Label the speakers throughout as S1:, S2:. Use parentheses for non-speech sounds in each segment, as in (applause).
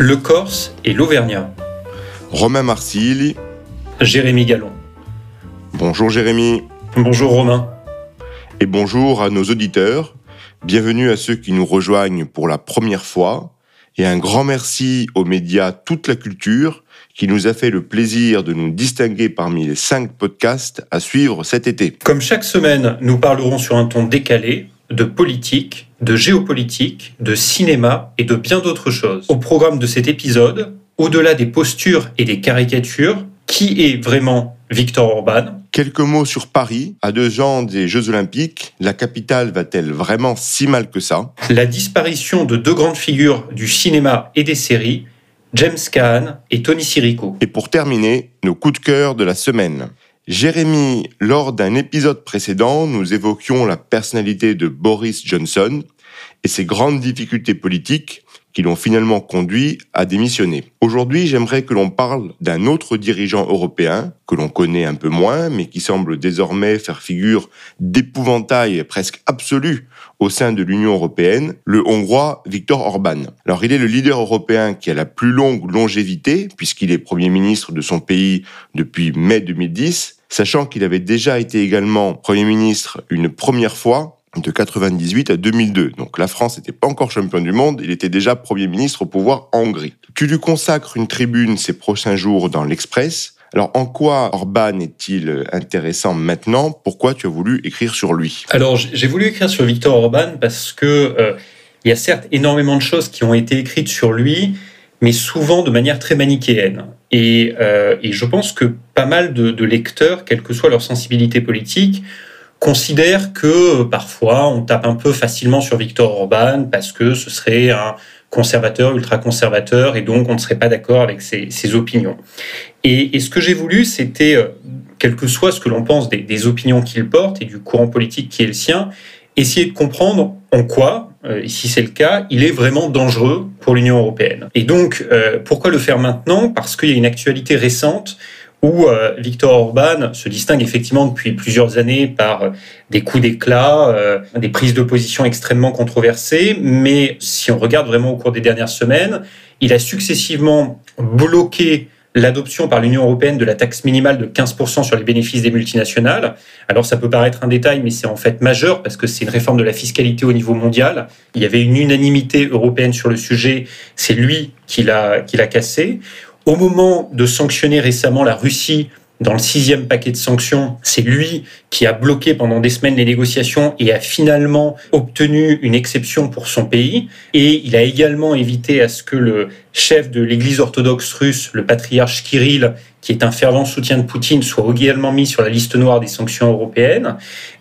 S1: Le Corse et l'Auvergnat.
S2: Romain Marsili.
S1: Jérémy Gallon.
S2: Bonjour Jérémy.
S1: Bonjour Romain.
S2: Et bonjour à nos auditeurs. Bienvenue à ceux qui nous rejoignent pour la première fois. Et un grand merci aux médias Toute la Culture qui nous a fait le plaisir de nous distinguer parmi les cinq podcasts à suivre cet été.
S1: Comme chaque semaine, nous parlerons sur un ton décalé de politique, de géopolitique, de cinéma et de bien d'autres choses. Au programme de cet épisode, au-delà des postures et des caricatures, qui est vraiment Victor Orban?
S2: Quelques mots sur Paris. À deux ans des Jeux Olympiques, la capitale va-t-elle vraiment si mal que ça?
S1: La disparition de deux grandes figures du cinéma et des séries James Caan et Tony Sirico.
S2: Et pour terminer, nos coups de cœur de la semaine. Jérémy, lors d'un épisode précédent, nous évoquions la personnalité de Boris Johnson et ses grandes difficultés politiques qui l'ont finalement conduit à démissionner. Aujourd'hui, j'aimerais que l'on parle d'un autre dirigeant européen que l'on connaît un peu moins, mais qui semble désormais faire figure d'épouvantail presque absolu au sein de l'Union européenne, le Hongrois Viktor Orban. Alors il est le leader européen qui a la plus longue longévité, puisqu'il est Premier ministre de son pays depuis mai 2010, sachant qu'il avait déjà été également Premier ministre une première fois de 98 à 2002. Donc la France n'était pas encore champion du monde, il était déjà Premier ministre au pouvoir en Hongrie. Tu lui consacres une tribune ces prochains jours dans l'Express. Alors en quoi Orban est-il intéressant maintenant? Pourquoi tu as voulu écrire sur lui?
S1: Alors j'ai voulu écrire sur Victor Orban parce que euh, il y a certes énormément de choses qui ont été écrites sur lui, mais souvent de manière très manichéenne. Et, euh, je pense que pas mal de, de lecteurs, quelle que soit leur sensibilité politique, considèrent que euh, parfois on tape un peu facilement sur Victor Orban parce que ce serait un conservateur, ultra-conservateur, et donc on ne serait pas d'accord avec ses, ses, opinions. Et, et ce que j'ai voulu, c'était, euh, quel que soit ce que l'on pense des, des opinions qu'il porte et du courant politique qui est le sien, essayer de comprendre en quoi, euh, si c'est le cas, il est vraiment dangereux pour l'Union européenne. Et donc, euh, pourquoi le faire maintenant? Parce qu'il y a une actualité récente où euh, Viktor Orban se distingue effectivement depuis plusieurs années par euh, des coups d'éclat, euh, des prises de position extrêmement controversées, mais si on regarde vraiment au cours des dernières semaines, il a successivement bloqué l'adoption par l'Union européenne de la taxe minimale de 15% sur les bénéfices des multinationales. Alors ça peut paraître un détail, mais c'est en fait majeur parce que c'est une réforme de la fiscalité au niveau mondial. Il y avait une unanimité européenne sur le sujet, c'est lui qui l'a cassé. Au moment de sanctionner récemment la Russie dans le sixième paquet de sanctions, c'est lui qui a bloqué pendant des semaines les négociations et a finalement obtenu une exception pour son pays. Et il a également évité à ce que le chef de l'Église orthodoxe russe, le patriarche Kirill, qui est un fervent soutien de Poutine, soit également mis sur la liste noire des sanctions européennes.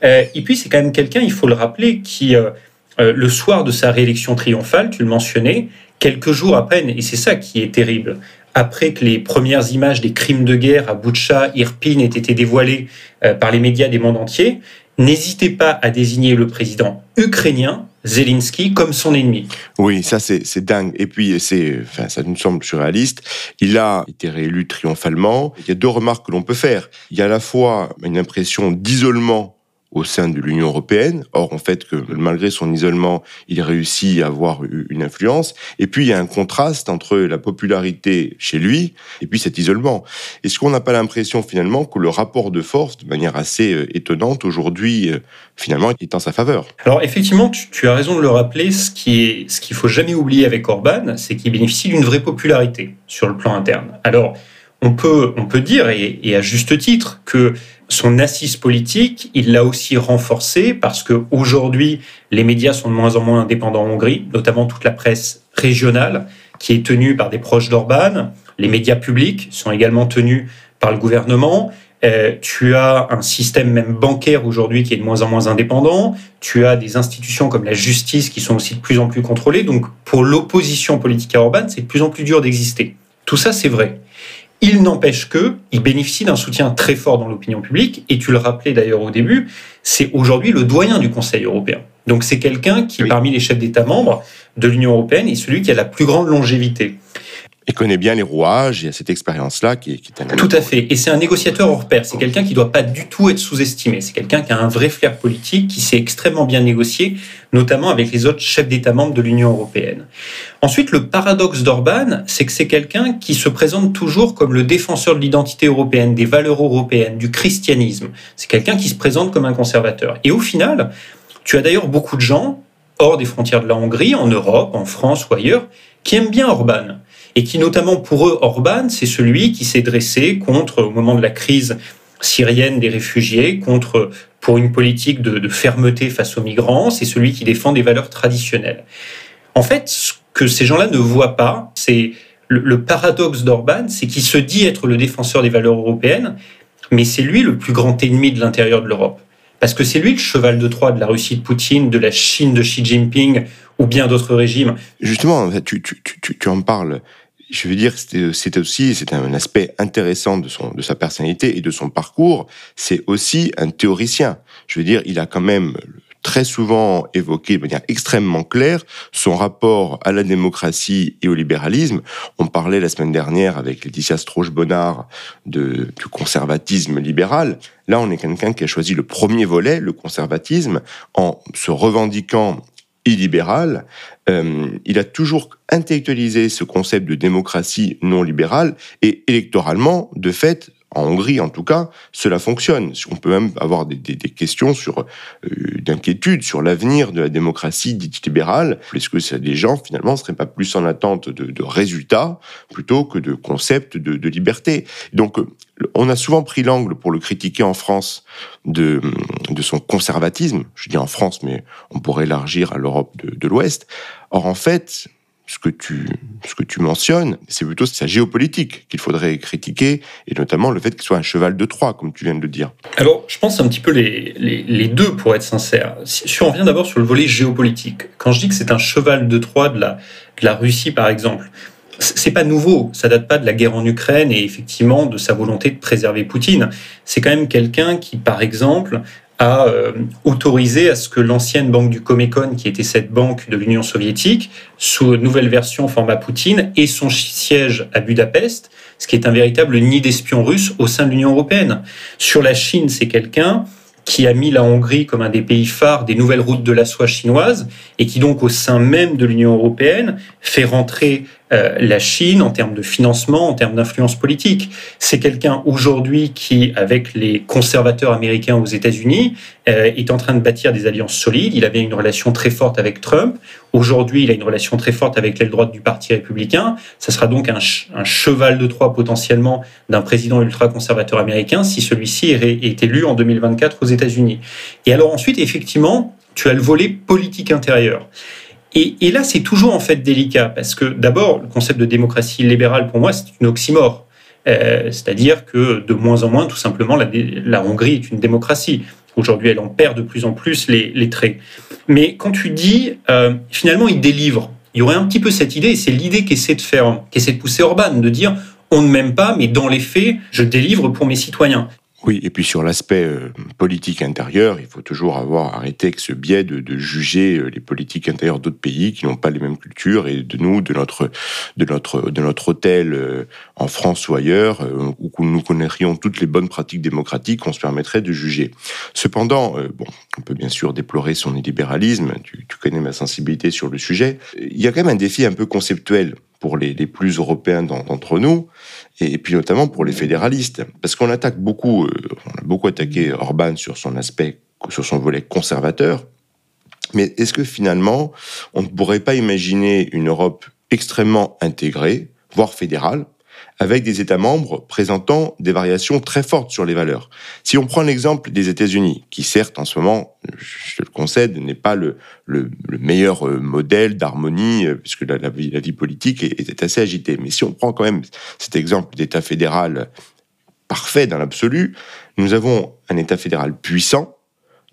S1: Euh, et puis c'est quand même quelqu'un, il faut le rappeler, qui, euh, euh, le soir de sa réélection triomphale, tu le mentionnais, quelques jours à peine, et c'est ça qui est terrible, après que les premières images des crimes de guerre à Boutcha, Irpin aient été dévoilées euh, par les médias des mondes entiers, n'hésitez pas à désigner le président ukrainien Zelensky comme son ennemi.
S2: Oui, ça c'est dingue. Et puis c'est, enfin, ça nous semble surréaliste. Il a été réélu triomphalement. Il y a deux remarques que l'on peut faire. Il y a à la fois une impression d'isolement au sein de l'Union européenne. Or, en fait, que malgré son isolement, il réussit à avoir une influence. Et puis, il y a un contraste entre la popularité chez lui et puis cet isolement. Est-ce qu'on n'a pas l'impression finalement que le rapport de force, de manière assez euh, étonnante aujourd'hui, euh, finalement, est en sa faveur
S1: Alors, effectivement, tu, as raison de le rappeler. Ce qui est, ce qu'il faut jamais oublier avec Orban, c'est qu'il bénéficie d'une vraie popularité sur le plan interne. Alors, on peut, on peut dire, et à juste titre, que son assise politique, il l'a aussi renforcée parce que aujourd'hui, les médias sont de moins en moins indépendants en Hongrie, notamment toute la presse régionale qui est tenue par des proches d'Orban. Les médias publics sont également tenus par le gouvernement. Euh, tu as un système même bancaire aujourd'hui qui est de moins en moins indépendant. Tu as des institutions comme la justice qui sont aussi de plus en plus contrôlées. Donc, pour l'opposition politique à Orban, c'est de plus en plus dur d'exister. Tout ça, c'est vrai. Il n'empêche que il bénéficie d'un soutien très fort dans l'opinion publique. Et tu le rappelais d'ailleurs au début, c'est aujourd'hui le doyen du Conseil européen. Donc c'est quelqu'un qui, oui. parmi les chefs d'État membres de l'Union européenne, est celui qui a la plus grande longévité.
S2: Il connaît bien les rouages, y a cette expérience-là qui, est un...
S1: Tout à fait. Et c'est un négociateur hors pair. C'est quelqu'un qui ne doit pas du tout être sous-estimé. C'est quelqu'un qui a un vrai flair politique, qui sait extrêmement bien négocier, notamment avec les autres chefs d'État membres de l'Union européenne. Ensuite, le paradoxe d'Orban, c'est que c'est quelqu'un qui se présente toujours comme le défenseur de l'identité européenne, des valeurs européennes, du christianisme. C'est quelqu'un qui se présente comme un conservateur. Et au final, tu as d'ailleurs beaucoup de gens, hors des frontières de la Hongrie, en Europe, en France ou ailleurs, qui aiment bien Orban et qui notamment pour eux, Orban, c'est celui qui s'est dressé contre, au moment de la crise syrienne des réfugiés, contre pour une politique de, fermeté face aux migrants, c'est celui qui défend des valeurs traditionnelles. En fait, ce que ces gens-là ne voient pas, c'est le, paradoxe d'Orban, c'est qu'il se dit être le défenseur des valeurs européennes, mais c'est lui le plus grand ennemi de l'intérieur de l'Europe. Parce que c'est lui le cheval de Troie de la Russie de Poutine, de la Chine de Xi Jinping ou bien d'autres régimes.
S2: Justement, tu, tu en parles je veux dire, c'était aussi, c'est un aspect intéressant de son, de sa personnalité et de son parcours. C'est aussi un théoricien. Je veux dire, il a quand même très souvent évoqué de manière extrêmement claire son rapport à la démocratie et au libéralisme. On parlait la semaine dernière avec Laetitia Strauch-Bonnard de, du conservatisme libéral. Là, on est quelqu'un qui a choisi le premier volet, le conservatisme, en se revendiquant illibéral, euh, il a toujours intellectualisé ce concept de démocratie non libérale et électoralement, de fait, en Hongrie en tout cas, cela fonctionne. On peut même avoir des, questions sur euh, d'inquiétude sur l'avenir de la démocratie dite libérale. Est-ce que les gens finalement ne seraient pas plus en attente de, résultats plutôt que de concepts de, liberté? Donc euh, on a souvent pris l'angle pour le critiquer en France de, de son conservatisme. Je dis en France, mais on pourrait élargir à l'Europe de, de l'Ouest. Or en fait, ce que tu, ce que tu mentionnes, c'est plutôt sa géopolitique qu'il faudrait critiquer, et notamment le fait qu'il soit un cheval de Troie, comme tu viens de le dire.
S1: Alors, je pense un petit peu les, les, deux, pour être sincère. Si, on revient d'abord sur le volet géopolitique, quand je dis que c'est un cheval de Troie de la, de la Russie, par exemple, c'est pas nouveau, ça date pas de la guerre en Ukraine et effectivement de sa volonté de préserver Poutine. C'est quand même quelqu'un qui, par exemple, a euh, autorisé à ce que l'ancienne banque du Comecon, qui était cette banque de l'Union soviétique, sous nouvelle version format Poutine, ait son siège à Budapest, ce qui est un véritable nid d'espions russes au sein de l'Union européenne. Sur la Chine, c'est quelqu'un qui a mis la Hongrie comme un des pays phares des nouvelles routes de la soie chinoise et qui donc au sein même de l'Union européenne fait rentrer euh, la Chine en termes de financement, en termes d'influence politique. C'est quelqu'un aujourd'hui qui, avec les conservateurs américains aux États-Unis, euh, est en train de bâtir des alliances solides. Il avait une relation très forte avec Trump. Aujourd'hui, il a une relation très forte avec l'aile droite du Parti républicain. Ça sera donc un, un cheval de Troie potentiellement d'un président ultra-conservateur américain si celui-ci est élu en 2024 aux États-Unis. Et alors ensuite, effectivement, tu as le volet politique intérieur. Et, là, c'est toujours en fait délicat parce que d'abord, le concept de démocratie libérale, pour moi, c'est une oxymore. Euh, c'est-à-dire que de moins en moins, tout simplement, la, Hongrie est une démocratie. Aujourd'hui, elle en perd de plus en plus les, traits. Mais quand tu dis, euh, finalement, il délivre, il y aurait un petit peu cette idée, et c'est l'idée qu'essaie de faire, qu'essaie de pousser Orban, de dire, on ne m'aime pas, mais dans les faits, je délivre pour mes citoyens.
S2: Oui, et puis sur l'aspect euh, politique intérieur, il faut toujours avoir arrêté avec ce biais de, juger euh, les politiques intérieures d'autres pays qui n'ont pas les mêmes cultures et de nous, de notre de notre de notre hôtel euh, en France ou ailleurs, où nous connaîtrions toutes les bonnes pratiques démocratiques, on se permettrait de juger. Cependant, bon, on peut bien sûr déplorer son illibéralisme. Tu, tu connais ma sensibilité sur le sujet. Il y a quand même un défi un peu conceptuel pour les, plus européens d'entre nous, et, puis notamment pour les fédéralistes, parce qu'on attaque beaucoup, euh, on a beaucoup attaqué Orban sur son aspect, sur son volet conservateur, mais est-ce que finalement, on ne pourrait pas imaginer une Europe extrêmement intégrée, voire fédérale, avec des États membres présentant des variations très fortes sur les valeurs. Si on prend l'exemple des États-Unis, qui certes en ce moment, je le concède, n'est pas le, le, meilleur euh, modèle d'harmonie, euh, puisque la, vie, politique est, est, assez agitée. Mais si on prend quand même cet exemple d'État fédéral parfait dans l'absolu, nous avons un État fédéral puissant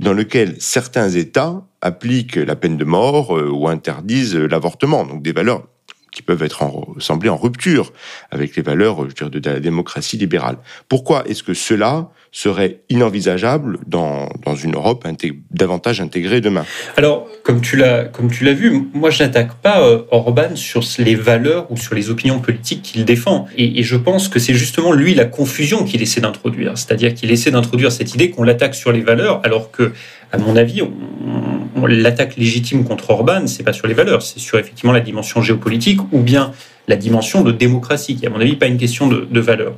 S2: dans lequel certains États appliquent la peine de mort euh, ou interdisent l'avortement, donc des valeurs qui peuvent être en, semblées en rupture avec les valeurs de la démocratie libérale. Pourquoi est-ce que cela serait inenvisageable dans, dans une Europe davantage intégrée demain?
S1: Alors, comme tu l'as comme tu l'as vu, moi je n'attaque pas euh, Orban sur les valeurs ou sur les opinions politiques qu'il défend, et, je pense que c'est justement lui la confusion qu'il essaie d'introduire, c'est-à-dire qu'il essaie d'introduire cette idée qu'on l'attaque sur les valeurs, alors que, à mon avis, on, l'attaque légitime contre Orban, c'est pas sur les valeurs, c'est sur effectivement la dimension géopolitique ou bien la dimension de démocratie, qui à mon avis pas une question de, de valeur.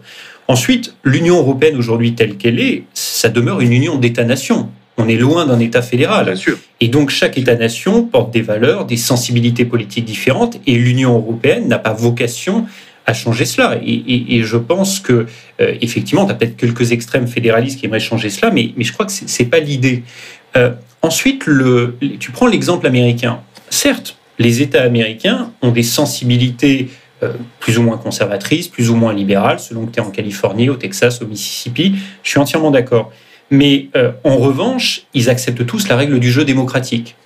S1: Ensuite, l'Union européenne aujourd'hui telle qu'elle est, ça demeure une union d'États-nations. On est loin d'un État fédéral. Et donc chaque État-nation porte des valeurs, des sensibilités politiques différentes, et l'Union européenne n'a pas vocation à changer cela. Et, je pense que euh, effectivement, tu as peut-être quelques extrêmes fédéralistes qui aimeraient changer cela, mais, mais je crois que c'est pas l'idée. Euh, ensuite, tu prends l'exemple américain. Certes, les États américains ont des sensibilités euh, plus ou moins conservatrice, plus ou moins libérale, selon que tu es en Californie, au Texas, au Mississippi. Je suis entièrement d'accord. Mais euh, en revanche, ils acceptent tous la règle du jeu démocratique.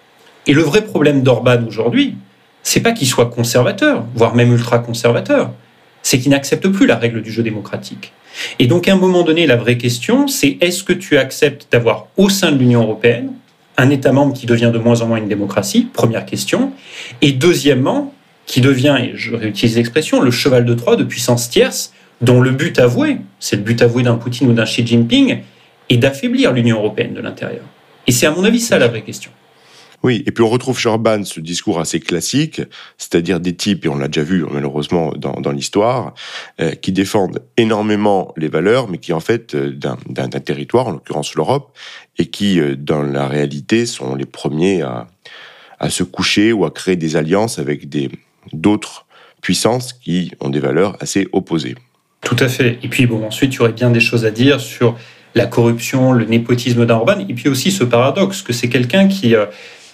S1: Et le vrai problème d'Orban aujourd'hui, c'est pas qu'il soit conservateur, voire même ultra-conservateur, c'est qu'il n'accepte plus la règle du jeu démocratique. Et donc, à un moment donné, la vraie question, c'est est-ce que tu acceptes d'avoir au sein de l'Union européenne un État membre qui devient de moins en moins une démocratie? Première question. Et deuxièmement, qui devient, et je réutilise l'expression, le cheval de Troie de puissance tierce, dont le but avoué, c'est le but avoué d'un Poutine ou d'un Xi Jinping, est d'affaiblir l'Union européenne de l'intérieur. Et c'est à mon avis ça la vraie question.
S2: Oui, et puis on retrouve chez Orban ce discours assez classique, c'est-à-dire des types, et on l'a déjà vu malheureusement dans, l'histoire, euh, qui défendent énormément les valeurs, mais qui en fait euh, d'un territoire, en l'occurrence l'Europe, et qui euh, dans la réalité sont les premiers à, à se coucher ou à créer des alliances avec d'autres puissances qui ont des valeurs assez opposées.
S1: Tout à fait. Et puis, bon, ensuite, il y aurait bien des choses à dire sur la corruption, le népotisme d'Orban, et puis aussi ce paradoxe que c'est quelqu'un qui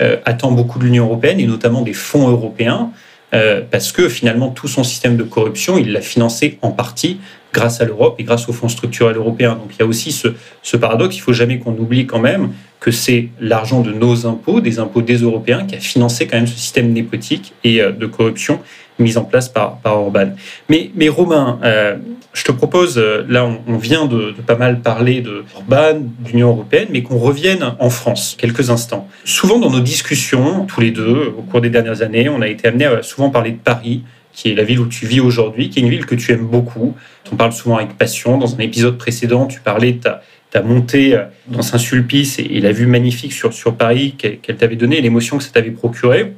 S1: euh, attend beaucoup de l'Union européenne, et notamment des fonds européens, euh, parce que finalement, tout son système de corruption, il l'a financé en partie grâce à l'Europe et grâce aux fonds structurels européens. Donc il y a aussi ce, ce paradoxe, il faut jamais qu'on oublie quand même que c'est l'argent de nos impôts, des impôts des Européens, qui a financé quand même ce système népotique et euh, de corruption mis en place par, par Orban. Mais, mais Romain, euh, je te propose, euh, là on, vient de, pas mal parler de Orban, d'Union européenne, mais qu'on revienne en France quelques instants. Souvent dans nos discussions, tous les deux, au cours des dernières années, on a été amené à souvent parler de Paris, qui est la ville où tu vis aujourd'hui, qui est une ville que tu aimes beaucoup. On parle souvent avec passion. Dans un épisode précédent, tu parlais de ta, ta montée euh, dans Saint-Sulpice et, la vue magnifique sur, sur Paris qu'elle t'avait donné, l'émotion que ça t'avait procuré.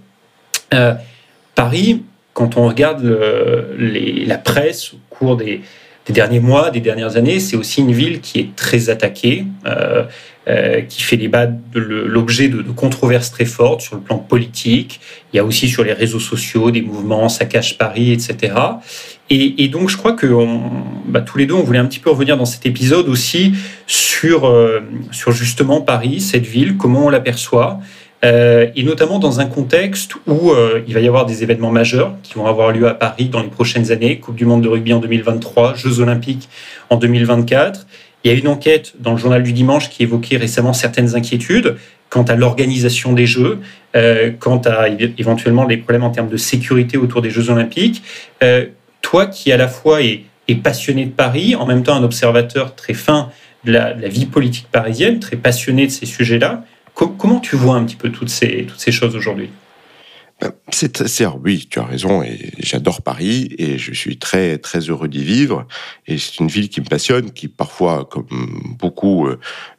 S1: Euh, Paris, quand on regarde la presse au cours des, derniers mois, des dernières années, c'est aussi une ville qui est très attaquée, euh, qui fait l'objet de, controverses très fortes sur le plan politique. Il y a aussi sur les réseaux sociaux des mouvements, cache Paris, etc. Et, donc, je crois que bah, tous les deux, on voulait un petit peu revenir dans cet épisode aussi sur, euh, sur justement Paris, cette ville, comment on l'aperçoit, euh, et notamment dans un contexte où euh, il va y avoir des événements majeurs qui vont avoir lieu à Paris dans les prochaines années, Coupe du Monde de rugby en 2023, Jeux Olympiques en 2024. Il y a une enquête dans le journal du dimanche qui évoquait récemment certaines inquiétudes quant à l'organisation des Jeux, quant à éventuellement des problèmes en termes de sécurité autour des Jeux Olympiques toi qui à la fois est, passionné de Paris, en même temps un observateur très fin de la, vie politique parisienne, très passionné de ces sujets-là, comment tu vois un petit peu toutes ces, toutes ces choses aujourd'hui?
S2: C'est, oui, tu as raison, et j'adore Paris, et je suis très très heureux d'y vivre. Et c'est une ville qui me passionne, qui parfois, comme beaucoup, euh,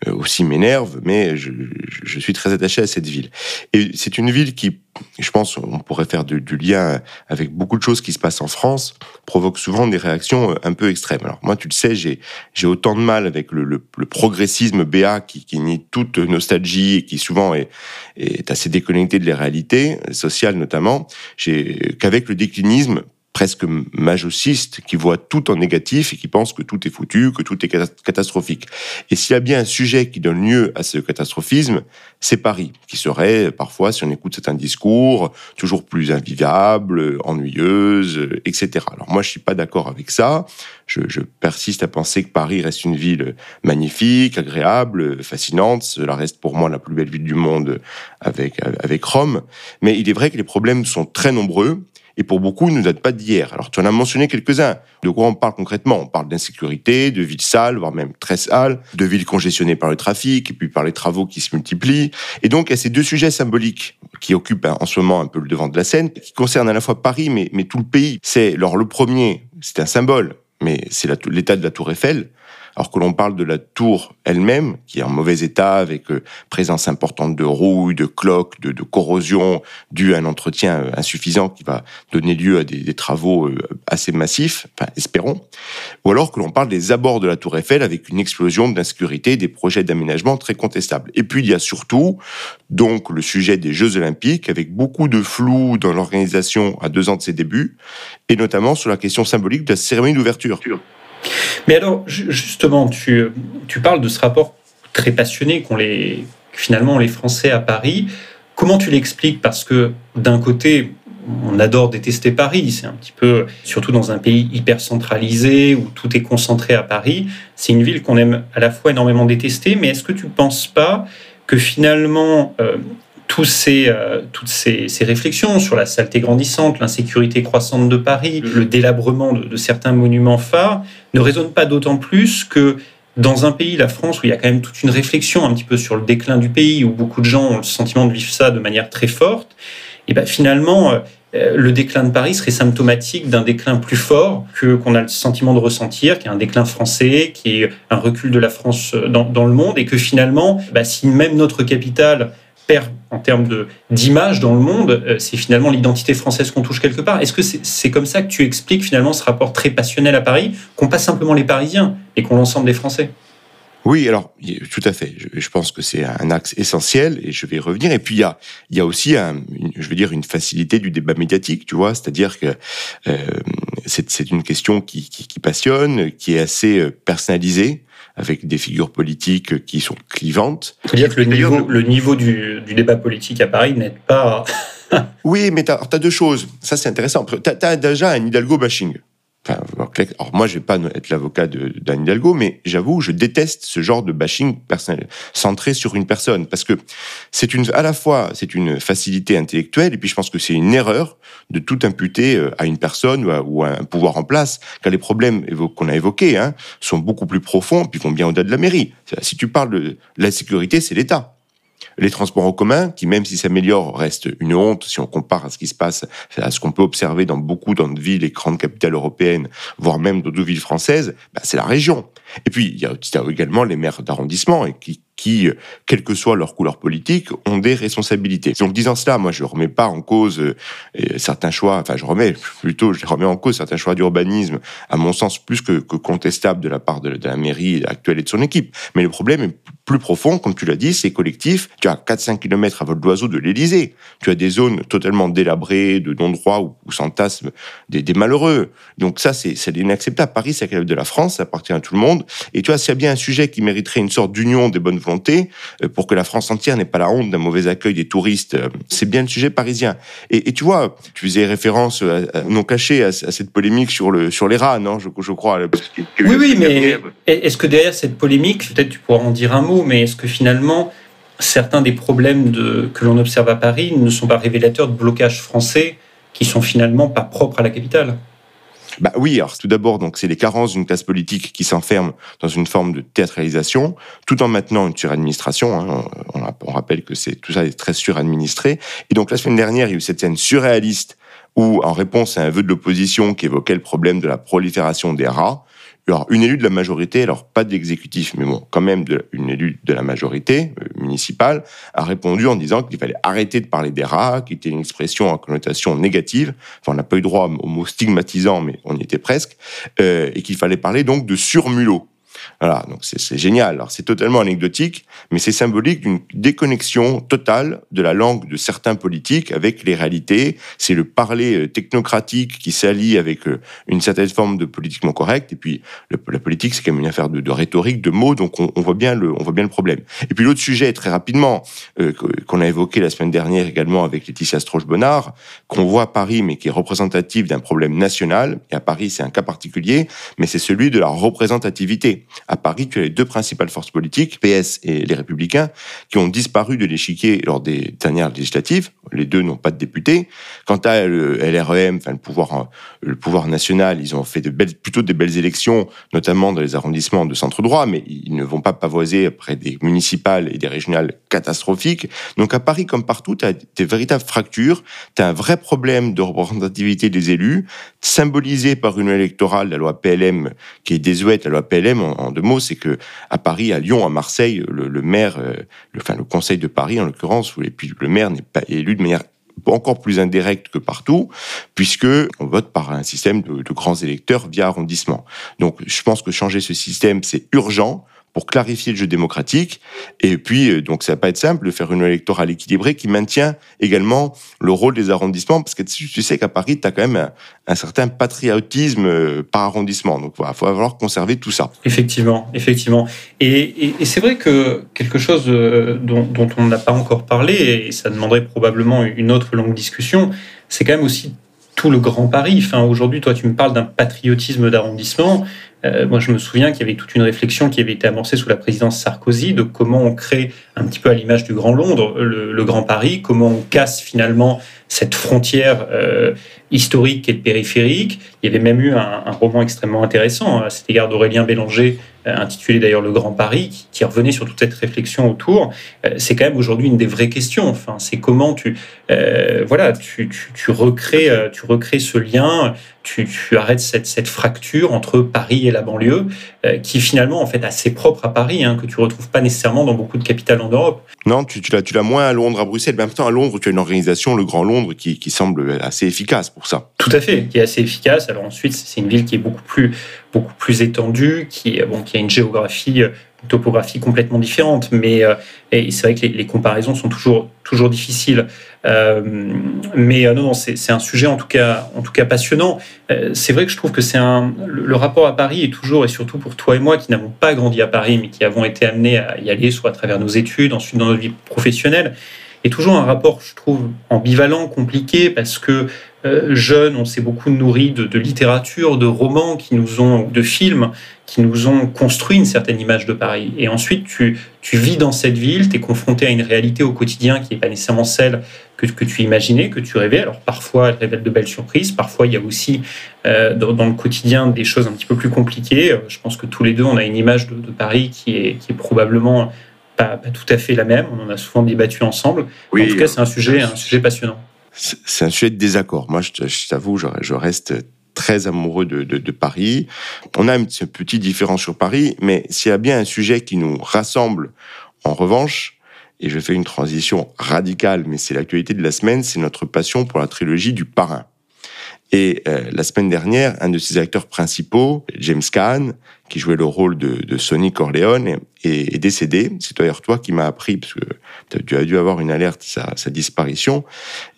S2: aussi m'énerve, mais je, je, suis très attaché à cette ville. Et c'est une ville qui je pense on pourrait faire du, lien avec beaucoup de choses qui se passent en France, provoque souvent des réactions euh, un peu extrêmes. Alors moi, tu le sais, j'ai j'ai autant de mal avec le, le, progressisme BA qui, qui, nie toute nostalgie et qui souvent est, est assez déconnecté de la réalité sociale notamment, qu'avec le déclinisme presque majociste qui voit tout en négatif et qui pense que tout est foutu, que tout est catastrophique. Et s'il y a bien un sujet qui donne lieu à ce catastrophisme, c'est Paris, qui serait parfois, si on écoute certains discours, toujours plus invivable, ennuyeuse, etc. Alors moi, je suis pas d'accord avec ça. Je, je, persiste à penser que Paris reste une ville magnifique, agréable, fascinante. Cela reste pour moi la plus belle ville du monde avec, avec Rome. Mais il est vrai que les problèmes sont très nombreux et pour beaucoup ne date pas d'hier. Alors tu en as mentionné quelques-uns. De quoi on parle concrètement? On parle d'insécurité, de villes sales, voire même très sales, de villes congestionnées par le trafic et puis par les travaux qui se multiplient. Et donc il y a ces deux sujets symboliques qui occupent hein, en ce moment un peu le devant de la scène, qui concernent à la fois Paris mais, mais tout le pays. C'est alors le premier, c'est un symbole, mais c'est l'état de la Tour Eiffel alors que l'on parle de la tour elle-même, qui est en mauvais état, avec euh, présence importante de rouille, de cloques, de, corrosion, due à un entretien euh, insuffisant qui va donner lieu à des, travaux euh, assez massifs, enfin, espérons. Ou alors que l'on parle des abords de la tour Eiffel avec une explosion d'insécurité, des projets d'aménagement très contestables. Et puis il y a surtout donc le sujet des Jeux Olympiques, avec beaucoup de flou dans l'organisation à deux ans de ses débuts, et notamment sur la question symbolique de la cérémonie d'ouverture.
S1: Mais alors, justement, tu, tu parles de ce rapport très passionné qu'ont les, finalement les Français à Paris. Comment tu l'expliques? Parce que d'un côté, on adore détester Paris, c'est un petit peu, surtout dans un pays hyper centralisé où tout est concentré à Paris, c'est une ville qu'on aime à la fois énormément détester, mais est-ce que tu ne penses pas que finalement, euh, tous ces, euh, toutes ces, réflexions sur la saleté grandissante, l'insécurité croissante de Paris, le délabrement de, certains monuments phares, ne résonnent pas d'autant plus que dans un pays, la France, où il y a quand même toute une réflexion un petit peu sur le déclin du pays, où beaucoup de gens ont le sentiment de vivre ça de manière très forte, et ben finalement, euh, le déclin de Paris serait symptomatique d'un déclin plus fort que qu'on a le sentiment de ressentir, qui est un déclin français, qui est un recul de la France dans, dans le monde, et que finalement, bah, si même notre capitale perd en termes d'image dans le monde, euh, c'est finalement l'identité française qu'on touche quelque part. Est-ce que c'est comme ça que tu expliques finalement ce rapport très passionnel à Paris, qu'ont pas simplement les Parisiens, et qu'ont l'ensemble des Français?
S2: Oui, alors tout à fait. Je, pense que c'est un axe essentiel et je vais y revenir. Et puis il y a, aussi, un, je veux dire, une facilité du débat médiatique, tu vois, c'est-à-dire que euh, c'est une question qui, passionne, qui est assez euh, personnalisée avec des figures politiques qui sont clivantes.
S1: Il faut dire que le niveau, le niveau du, du débat politique à Paris n'aide pas. (laughs)
S2: oui, mais tu as, as, deux choses. Ça, c'est intéressant. Tu as, as, déjà un Hidalgo bashing alors moi, je vais pas être l'avocat d'Anne Hidalgo, mais j'avoue, je déteste ce genre de bashing personnel, centré sur une personne, parce que c'est une, à la fois, c'est une facilité intellectuelle, et puis je pense que c'est une erreur de tout imputer euh, à une personne ou à, un pouvoir en place, car les problèmes qu'on a évoqués hein, sont beaucoup plus profonds, puis vont bien au-delà de la mairie. Si tu parles de la sécurité, c'est l'État. Les transports en commun, qui même s'ils s'améliorent, restent une honte si on compare à ce qui se passe, à ce qu'on peut observer dans beaucoup de villes et grandes capitales européennes, voire même d'autres villes françaises, bah, c'est la région. Et puis, il y a également les maires d'arrondissement qui qui, quelle que soit leur couleur politique, ont des responsabilités. Donc, disant cela, moi, je remets pas en cause euh, certains choix, enfin, je remets plutôt, je remets en cause certains choix d'urbanisme, à mon sens, plus que, que contestables de la part de, la mairie actuelle et de son équipe. Mais le problème est plus profond, comme tu l'as dit, c'est collectif. Tu as 4-5 km à vol d'oiseau de l'Élysée. Tu as des zones totalement délabrées, de non-droit, où, où s'entassent des, des, malheureux. Donc ça, c'est inacceptable. Paris, c'est la de la France, ça appartient à tout le monde. Et tu vois, s'il y a bien un sujet qui mériterait une sorte d'union des bonnes euh, pour que la France entière n'ait pas la honte d'un mauvais accueil des touristes. Euh, c'est bien le sujet parisien. Et, tu vois, tu faisais référence euh, non cachée à, cette polémique sur, le, sur les rats, non je, je crois.
S1: Oui, oui, mais est-ce que derrière cette polémique, peut-être tu pourras en dire un mot, mais est-ce que finalement certains des problèmes de, que l'on observe à Paris ne sont pas révélateurs de blocages français qui sont finalement pas propres à la capitale?
S2: Bah oui, alors tout d'abord, donc c'est les carences d'une classe politique qui s'enferme dans une forme de théâtralisation, tout en maintenant une suradministration. Hein. On, rappelle que c'est tout ça est très suradministré. Et donc la semaine dernière, il y a eu cette scène surréaliste où, en réponse à un vœu de l'opposition qui évoquait le problème de la prolifération des rats, alors, une élue de la majorité, alors pas de l'exécutif, mais bon, quand même une élue de la majorité euh, municipale, a répondu en disant qu'il fallait arrêter de parler des rats, qui était une expression en connotation négative. Enfin, on n'a pas eu droit au mot stigmatisant, mais on y était presque, euh, et qu'il fallait parler donc de surmulot. Voilà, donc c'est génial. Alors c'est totalement anecdotique, mais c'est symbolique d'une déconnexion totale de la langue de certains politiques avec les réalités. C'est le parler euh, technocratique qui s'allie avec euh, une certaine forme de politiquement correct. Et puis la politique, c'est quand même une affaire de, rhétorique, de mots, donc on, voit bien le, on voit bien le problème. Et puis l'autre sujet, très rapidement, euh, qu'on a évoqué la semaine dernière également avec Laetitia Stroche-Bonnard, qu'on voit à Paris, mais qui est représentatif d'un problème national. Et à Paris, c'est un cas particulier, mais c'est celui de la représentativité. À Paris, tu as les deux principales forces politiques, PS et les Républicains, qui ont disparu de l'échiquier lors des dernières législatives. Les deux n'ont pas de députés. Quant à le LREM, le pouvoir, national, ils ont fait plutôt de belles élections, notamment dans les arrondissements de centre droit, mais ils ne vont pas pavoiser après des municipales et des régionales catastrophiques. Donc à Paris, comme partout, tu as des véritables fractures, tu as un vrai problème de représentativité des élus, symbolisé par une électorale, la loi PLM, qui est désuète. La loi PLM, en, deux mots, c'est que à Paris, à Lyon, à Marseille, le, maire, euh, le, enfin le conseil de Paris en l'occurrence, et puis le maire n'est pas élu de manière encore plus indirecte que partout, puisque on vote par un système de, de grands électeurs via arrondissement. Donc, je pense que changer ce système, c'est urgent pour clarifier le jeu démocratique. Et puis, euh, donc, ça va pas être simple de faire une électorale équilibrée qui maintient également le rôle des arrondissements, parce que tu sais qu'à Paris, tu as quand même un, certain patriotisme euh, par arrondissement. Donc, il va falloir conserver tout ça.
S1: Effectivement, effectivement. Et, c'est vrai que quelque chose euh, dont on n'a pas encore parlé, et ça demanderait probablement une autre longue discussion, c'est quand même aussi tout le Grand Paris. Aujourd'hui, toi, tu me parles d'un patriotisme d'arrondissement. Euh, moi, je me souviens qu'il y avait toute une réflexion qui avait été amorcée sous la présidence Sarkozy de comment on crée un petit peu à l'image du Grand Londres, le, Grand Paris, comment on casse finalement cette frontière euh, historique et périphérique. Il y avait même eu un, un roman extrêmement intéressant à cet égard d'Aurélien Bélanger intitulé d'ailleurs Le Grand Paris, qui, revenait sur toute cette réflexion autour. Euh, c'est quand même aujourd'hui une des vraies questions. Enfin, c'est comment tu, euh, voilà, tu, tu, recrées, tu recrées ce lien, tu, arrêtes cette, cette, fracture entre Paris et la banlieue, qui finalement en fait assez propre à Paris, hein, que tu retrouves pas nécessairement dans beaucoup de capitales en Europe.
S2: Non, tu, tu l'as, tu l'as moins à Londres, à Bruxelles, mais en même temps à Londres, tu as une organisation, le Grand Londres, qui, qui semble assez efficace pour ça.
S1: Tout à fait, qui est assez efficace. Alors ensuite, c'est une ville qui est beaucoup plus beaucoup plus étendue, qui, bon, qui a une géographie, euh, une topographie complètement différente. Mais euh, c'est vrai que les, comparaisons sont toujours, toujours difficiles. Euh, mais non, non c'est un sujet en tout cas, en tout cas passionnant. c'est vrai que je trouve que c'est un le, rapport à Paris est toujours et surtout pour toi et moi qui n'avons pas grandi à Paris, mais qui avons été amenés à y aller, soit à travers nos études, ensuite dans notre vie professionnelle, est toujours un rapport, je trouve, ambivalent, compliqué, parce que euh, jeunes, on s'est beaucoup nourri de, de, littérature, de romans qui nous ont, de films qui nous ont construit une certaine image de Paris. Et ensuite, tu, tu vis dans cette ville, tu es confronté à une réalité au quotidien qui n'est pas nécessairement celle que, que, tu imaginais, que tu rêvais. Alors parfois, elle révèle de belles surprises, parfois il y a aussi euh, dans, le quotidien des choses un petit peu plus compliquées. Euh, je pense que tous les deux, on a une image de, de Paris qui est, qui est probablement pas, pas, tout à fait la même. On en a souvent débattu ensemble. en tout cas, c'est un sujet, un sujet passionnant
S2: c'est un sujet de désaccord. Moi, je, t'avoue, je, reste très amoureux de, Paris. On a une petite différence sur Paris, mais s'il y a bien un sujet qui nous rassemble, en revanche, et je fais une transition radicale, mais c'est l'actualité de la semaine, c'est notre passion pour la trilogie du parrain. Et euh, la semaine dernière, un de ses acteurs principaux, James Caan, qui jouait le rôle de, de Sonny Corleone, est, décédé. C'est d'ailleurs toi qui m'as appris, parce que tu as dû avoir une alerte, sa, sa disparition.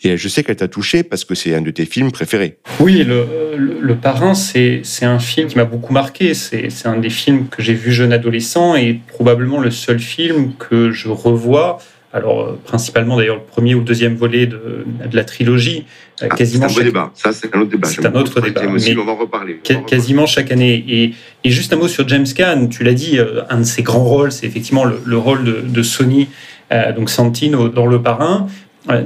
S2: Et je sais qu'elle t'a touché parce que c'est un de tes films préférés.
S1: Oui, Le, le, le Parrain, c'est un film qui m'a beaucoup marqué. C'est un des films que j'ai vu jeune adolescent et probablement le seul film que je revois alors euh, principalement d'ailleurs le premier ou deuxième volet de, de la trilogie.
S2: Euh, ah, quasiment c'est un chaque... débat, ça c'est un autre débat.
S1: C'est un autre débat.
S2: Mais on va en reparler.
S1: quasiment chaque année. Et, et, juste un mot sur James Caan, tu l'as dit, euh, un de ses grands rôles, c'est effectivement le, le, rôle de, de Sony, euh, donc Santino dans Le Parrain.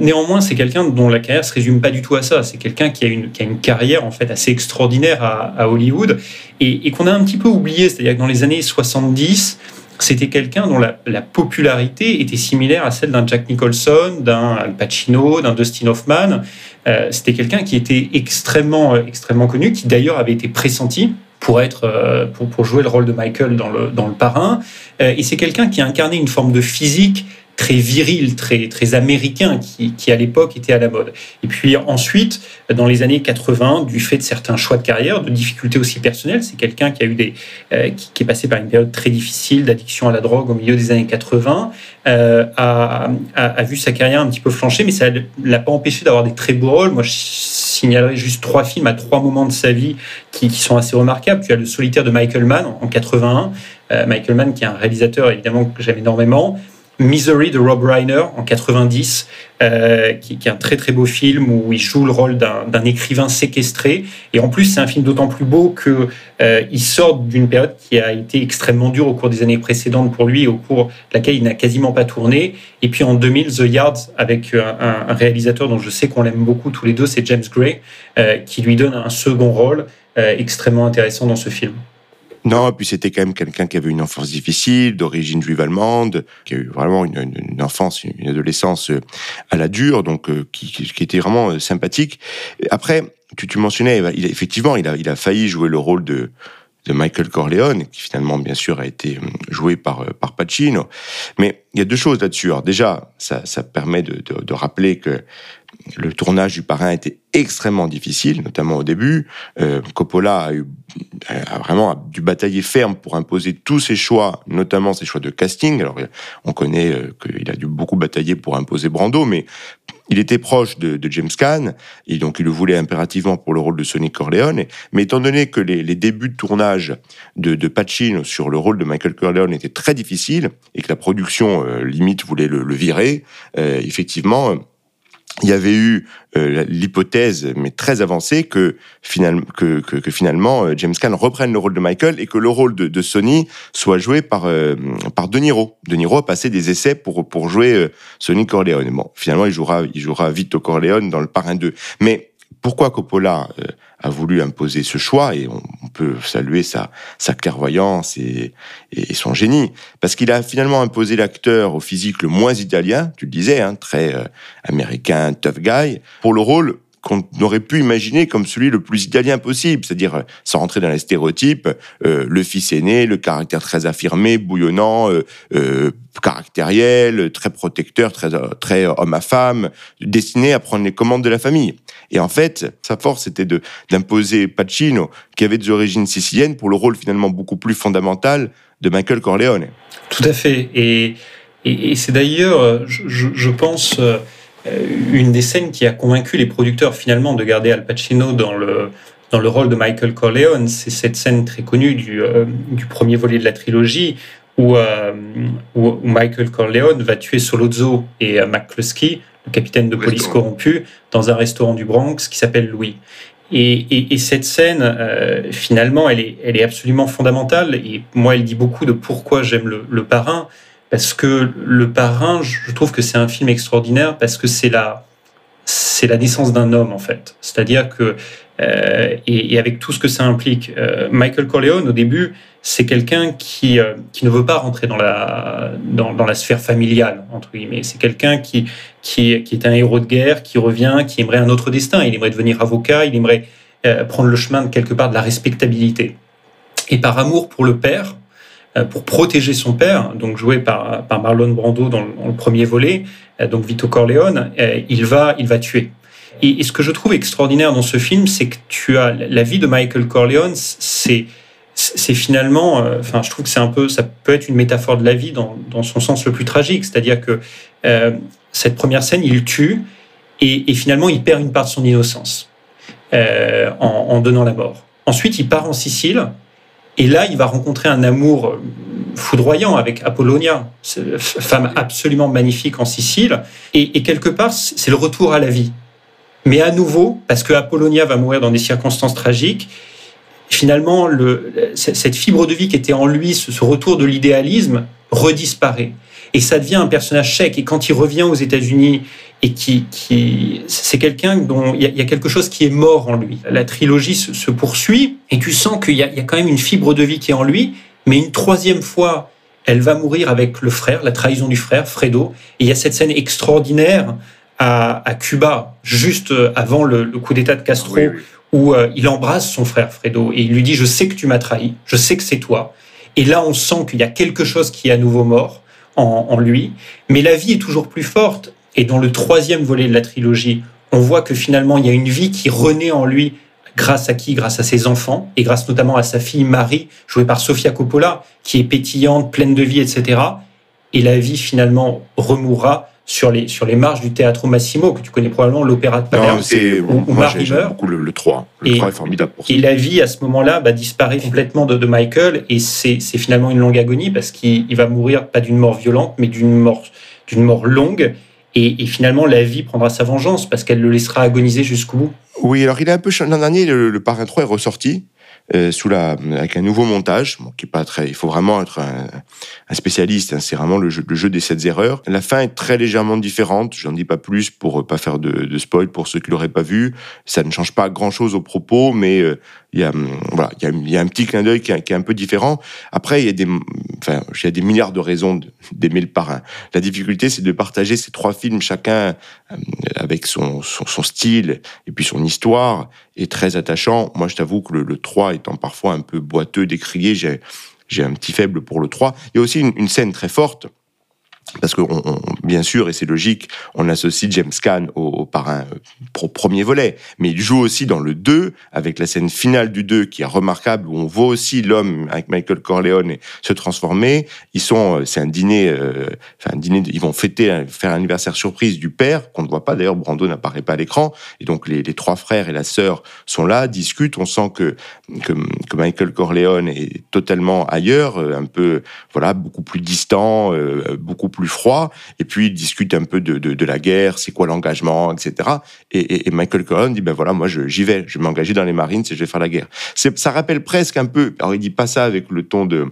S1: Néanmoins, c'est quelqu'un dont la carrière se résume pas du tout à ça. C'est quelqu'un qui a une, qui a une carrière en fait assez extraordinaire à, à Hollywood et, et qu'on a un petit peu oublié. C'est-à-dire que dans les années 70, c'était quelqu'un dont la, popularité était similaire à celle d'un Jack Nicholson, d'un Al Pacino, d'un Dustin Hoffman. Euh, c'était quelqu'un qui était extrêmement, euh, extrêmement connu, qui d'ailleurs avait été pressenti pour être euh, pour, jouer le rôle de Michael dans le, dans le parrain. et c'est quelqu'un qui a incarné une forme de physique très viril, très, très américain, qui, qui à l'époque était à la mode. Et puis ensuite, dans les années 80, du fait de certains choix de carrière, de difficultés aussi personnelles, c'est quelqu'un qui a eu des, euh, qui, est passé par une période très difficile d'addiction à la drogue au milieu des années 80, euh, a, a, a, vu sa carrière un petit peu flancher, mais ça l'a pas empêché d'avoir des très beaux rôles. Moi, je signalerai juste trois films à trois moments de sa vie qui, qui sont assez remarquables. Tu as Le Solitaire de Michael Mann en, 81, euh, Michael Mann qui est un réalisateur évidemment que j'aime énormément. Misery de Rob Reiner en 90, euh, qui, qui, est un très très beau film où il joue le rôle d'un écrivain séquestré. Et en plus, c'est un film d'autant plus beau que euh, il sort d'une période qui a été extrêmement dure au cours des années précédentes pour lui, au cours de laquelle il n'a quasiment pas tourné. Et puis en 2000, The Yards, avec un, un réalisateur dont je sais qu'on l'aime beaucoup tous les deux, c'est James Gray, euh, qui lui donne un second rôle euh, extrêmement intéressant dans ce film.
S2: Non, puis c'était quand même quelqu'un qui avait une enfance difficile, d'origine juive allemande, qui a eu vraiment une, une, enfance, une adolescence euh, à la dure, donc euh, qui, qui, était vraiment euh, sympathique. Après, tu, tu mentionnais, il, effectivement, il a, il a failli jouer le rôle de, de Michael Corleone, qui finalement, bien sûr, a été joué par, par Pacino. Mais il y a deux choses là-dessus. déjà, ça, ça permet de, de, de, rappeler que le tournage du parrain était extrêmement difficile, notamment au début. Euh, Coppola a, eu, a vraiment dû batailler ferme pour imposer tous ses choix, notamment ses choix de casting. Alors, on connaît euh, qu'il a dû beaucoup batailler pour imposer Brando, mais il était proche de, James Caan, et donc il le voulait impérativement pour le rôle de Sonny Corleone. Mais étant donné que les, les débuts de tournage de, de, Pacino sur le rôle de Michael Corleone étaient très difficiles, et que la production euh, limite voulait le, le virer, euh, effectivement il y avait eu euh, l'hypothèse, mais très avancée, que, finalement, que, que, que, finalement euh, James Caan reprenne le rôle de Michael et que le rôle de, de Sony soit joué par euh, par De Niro. De Niro a passé des essais pour pour jouer euh, Sonny Corleone. Bon, finalement, il jouera il jouera Vito Corleone dans le Parrain 2. Mais pourquoi Coppola euh, a voulu imposer ce choix et on, peut saluer sa, sa clairvoyance et, et, son génie. Parce qu'il a finalement imposé l'acteur au physique le moins italien, tu le disais, hein, très euh, américain, tough guy, pour le rôle qu'on aurait pu imaginer comme celui le plus italien possible, c'est-à-dire euh, sans rentrer dans les stéréotypes, euh, le fils aîné, le caractère très affirmé, bouillonnant, euh, euh, caractériel, très protecteur, très, très homme à femme, destiné à prendre les commandes de la famille. Et en fait, sa force c'était de d'imposer Pacino, qui avait des origines siciliennes, pour le rôle finalement beaucoup plus fondamental de Michael Corleone.
S1: Tout à fait. Et, et, et c'est d'ailleurs, je, je, pense euh, une des scènes qui a convaincu les producteurs finalement de garder Al Pacino dans le, dans le rôle de Michael Corleone, c'est cette scène très connue du, euh, du premier volet de la trilogie où, euh, où, Michael Corleone va tuer Solozzo et euh, McCluskey, le capitaine de police corrompu, dans un restaurant du Bronx qui s'appelle Louis. Et, et, et, cette scène, euh, finalement, elle est, elle est absolument fondamentale. Et moi, elle dit beaucoup de pourquoi j'aime le, le parrain parce que Le Parrain, je trouve que c'est un film extraordinaire parce que c'est la, c'est la naissance d'un homme en fait. C'est-à-dire que euh, et, avec tout ce que ça implique, euh, Michael Corleone au début, c'est quelqu'un qui euh, qui ne veut pas rentrer dans la dans, la sphère familiale entre guillemets. C'est quelqu'un qui qui qui est un héros de guerre, qui revient, qui aimerait un autre destin. Il aimerait devenir avocat, il aimerait prendre le chemin de quelque part de la respectabilité. Et par amour pour le père, pour protéger son père, donc joué par, par Marlon Brando dans le, premier volet, euh, donc Vito Corleone, euh, il va, il va tuer. Et, ce que je trouve extraordinaire dans ce film, c'est que tu as la vie de Michael Corleone, c'est c'est finalement, je trouve que c'est un peu, ça peut être une métaphore de la vie dans, dans son sens le plus tragique, c'est-à-dire que euh, cette première scène, il tue et, finalement, il perd une part de son innocence euh, en, en donnant la mort. Ensuite, il part en Sicile et là, il va rencontrer un amour foudroyant avec Apollonia, femme absolument magnifique en Sicile. Et, quelque part, c'est le retour à la vie. Mais à nouveau, parce que Apollonia va mourir dans des circonstances tragiques, finalement, le, cette fibre de vie qui était en lui, ce, retour de l'idéalisme, redisparaît. Et ça devient un personnage sec. Et quand il revient aux États-Unis et qui, qui c'est quelqu'un dont il y, y, a, quelque chose qui est mort en lui. La trilogie se, se poursuit et tu sens qu'il y, y, a quand même une fibre de vie qui est en lui, mais une troisième fois, elle va mourir avec le frère, la trahison du frère, Fredo. Et il y a cette scène extraordinaire à, à Cuba, juste avant le, le coup d'État de Castro, oui, oui. où euh, il embrasse son frère Fredo et il lui dit Je sais que tu m'as trahi, je sais que c'est toi. Et là, on sent qu'il y a quelque chose qui est à nouveau mort en, en lui, mais la vie est toujours plus forte et dans le troisième volet de la trilogie, on voit que finalement, il y a une vie qui renaît en lui grâce à qui? Grâce à ses enfants et grâce notamment à sa fille Marie, jouée par Sofia Coppola, qui est pétillante, pleine de vie, etc. Et la vie finalement remourra sur les, sur les marches du Teatro Massimo, que tu connais probablement, l'Opéra de Palerme,
S2: c'est où, où Marie meurt. beaucoup le, le 3. Le et, 3 est formidable pour ça.
S1: Et la vie, à ce moment-là, bah, disparaît complètement de, de Michael, et c'est finalement une longue agonie, parce qu'il va mourir pas d'une mort violente, mais d'une mort, d'une mort longue, et, finalement, la vie prendra sa vengeance, parce qu'elle le laissera agoniser jusqu'au bout.
S2: Oui, alors il est un peu... L'an dernier, le, le Parrain 3 est ressorti, euh, sous la, avec un nouveau montage, qui est pas très. Il faut vraiment être un, spécialiste. Hein, c'est vraiment le jeu, des sept erreurs. La fin est très légèrement différente. J'en dis pas plus pour pas faire de, de spoil pour ceux qui l'auraient pas vu. Ça ne change pas grand chose au propos, mais euh, il y a voilà, il y a, un petit clin d'œil qui, est un peu différent. Après, il y a des, enfin, il y a des milliards de raisons d'aimer le parrain. La difficulté, c'est de partager ces trois films chacun euh, avec son, style et puis son histoire est très attachant. Moi, je t'avoue que le, le 3 étant parfois un peu boiteux, décrié, j'ai, j'ai un petit faible pour le 3. Il y a aussi une scène très forte parce que bien sûr, et c'est logique, on associe James Caan au, au parrain au premier volet, mais il joue aussi dans le 2, avec la scène finale du 2 qui est remarquable, où on voit aussi l'homme avec Michael Corleone se transformer. Ils sont, c'est un dîner, euh, un dîner, ils vont fêter, faire un anniversaire surprise du père, qu'on ne voit pas. D'ailleurs, Brando n'apparaît pas à l'écran, et donc les, trois frères et la sœur sont là, discutent, on sent que, que, Michael Corleone est totalement ailleurs, un peu, voilà, beaucoup plus distant, euh, beaucoup plus froid, et puis il discute un peu de, de, la guerre, c'est quoi l'engagement, etc. Et, Michael Cohen dit, ben voilà, moi j'y vais, je vais m'engager dans les marines et je vais faire la guerre. Ça rappelle presque un peu, alors il dit pas ça avec le ton de,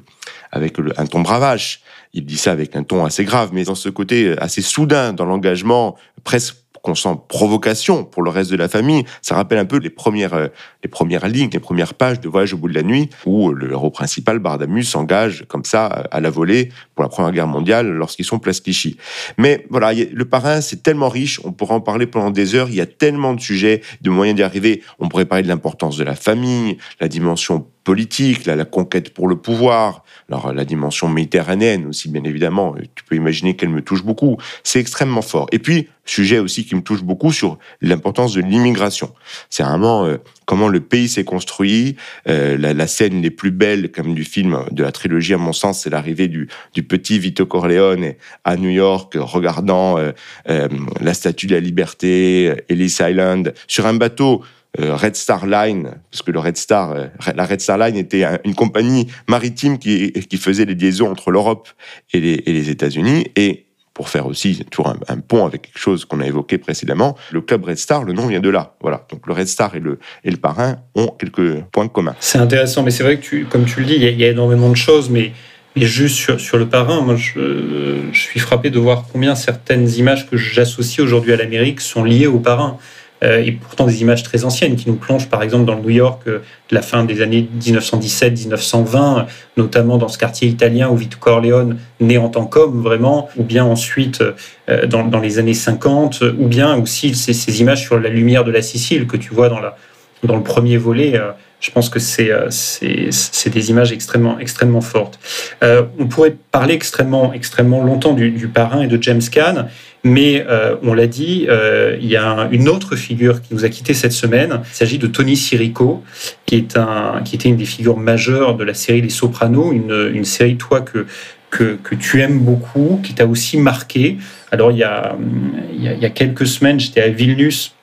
S2: avec un ton bravache, il dit ça avec un ton assez grave, mais dans ce côté assez soudain dans l'engagement, presque qu'on sent provocation pour le reste de la famille. Ça rappelle un peu les premières, euh, les premières lignes, les premières pages de Voyage au bout de la nuit, où le héros principal, Bardamus, s'engage comme ça à la volée pour la Première Guerre mondiale lorsqu'ils sont place Clichy. Mais voilà, le parrain, c'est tellement riche, on pourrait en parler pendant des heures, il y a tellement de sujets, de moyens d'y arriver. On pourrait parler de l'importance de la famille, la dimension politique, la, la conquête pour le pouvoir, alors la dimension méditerranéenne aussi, bien évidemment, tu peux imaginer qu'elle me touche beaucoup. C'est extrêmement fort. Et puis, sujet aussi qui me touche beaucoup sur l'importance de l'immigration. C'est vraiment euh, comment le pays s'est construit. Euh, la, la, scène les plus belles, comme du film, de la trilogie, à mon sens, c'est l'arrivée du, du, petit Vito Corleone à New York, regardant euh, euh la Statue de la Liberté, Ellis Island, sur un bateau euh, Red Star Line, parce que le Red Star, euh, la Red Star Line était une compagnie maritime qui, faisait les liaisons entre l'Europe et les, États-Unis. Et pour faire aussi toujours un, pont avec quelque chose qu'on a évoqué précédemment, le club Red Star, le nom vient de là. Voilà. Donc le Red Star et le, et le parrain ont quelques points communs.
S1: C'est intéressant, mais c'est vrai que comme tu le dis, il y, a, énormément de choses, mais mais juste sur, sur le parrain, moi, je, suis frappé de voir combien certaines images que j'associe aujourd'hui à l'Amérique sont liées au parrain. Euh, et pourtant des images très anciennes qui nous plongent par exemple dans le New York euh, de la fin des années 1917-1920, notamment dans ce quartier italien où Vito Corleone naît en tant qu'homme vraiment, ou bien ensuite euh, dans, les années 50, ou bien aussi ces, images sur la lumière de la Sicile que tu vois dans, le premier volet. je pense que c'est des images extrêmement, extrêmement fortes. On pourrait parler extrêmement, extrêmement longtemps du, du parrain et de James Caan, mais euh, on l'a dit, euh, il y a une autre figure qui nous a quitté cette semaine. Il s'agit de Tony Sirico, qui, est un, qui était une des figures majeures de la série Les Sopranos, une, série, toi, que, que, tu aimes beaucoup, qui t'a aussi marqué. Alors, il y a, il y a quelques semaines, j'étais à Vilnius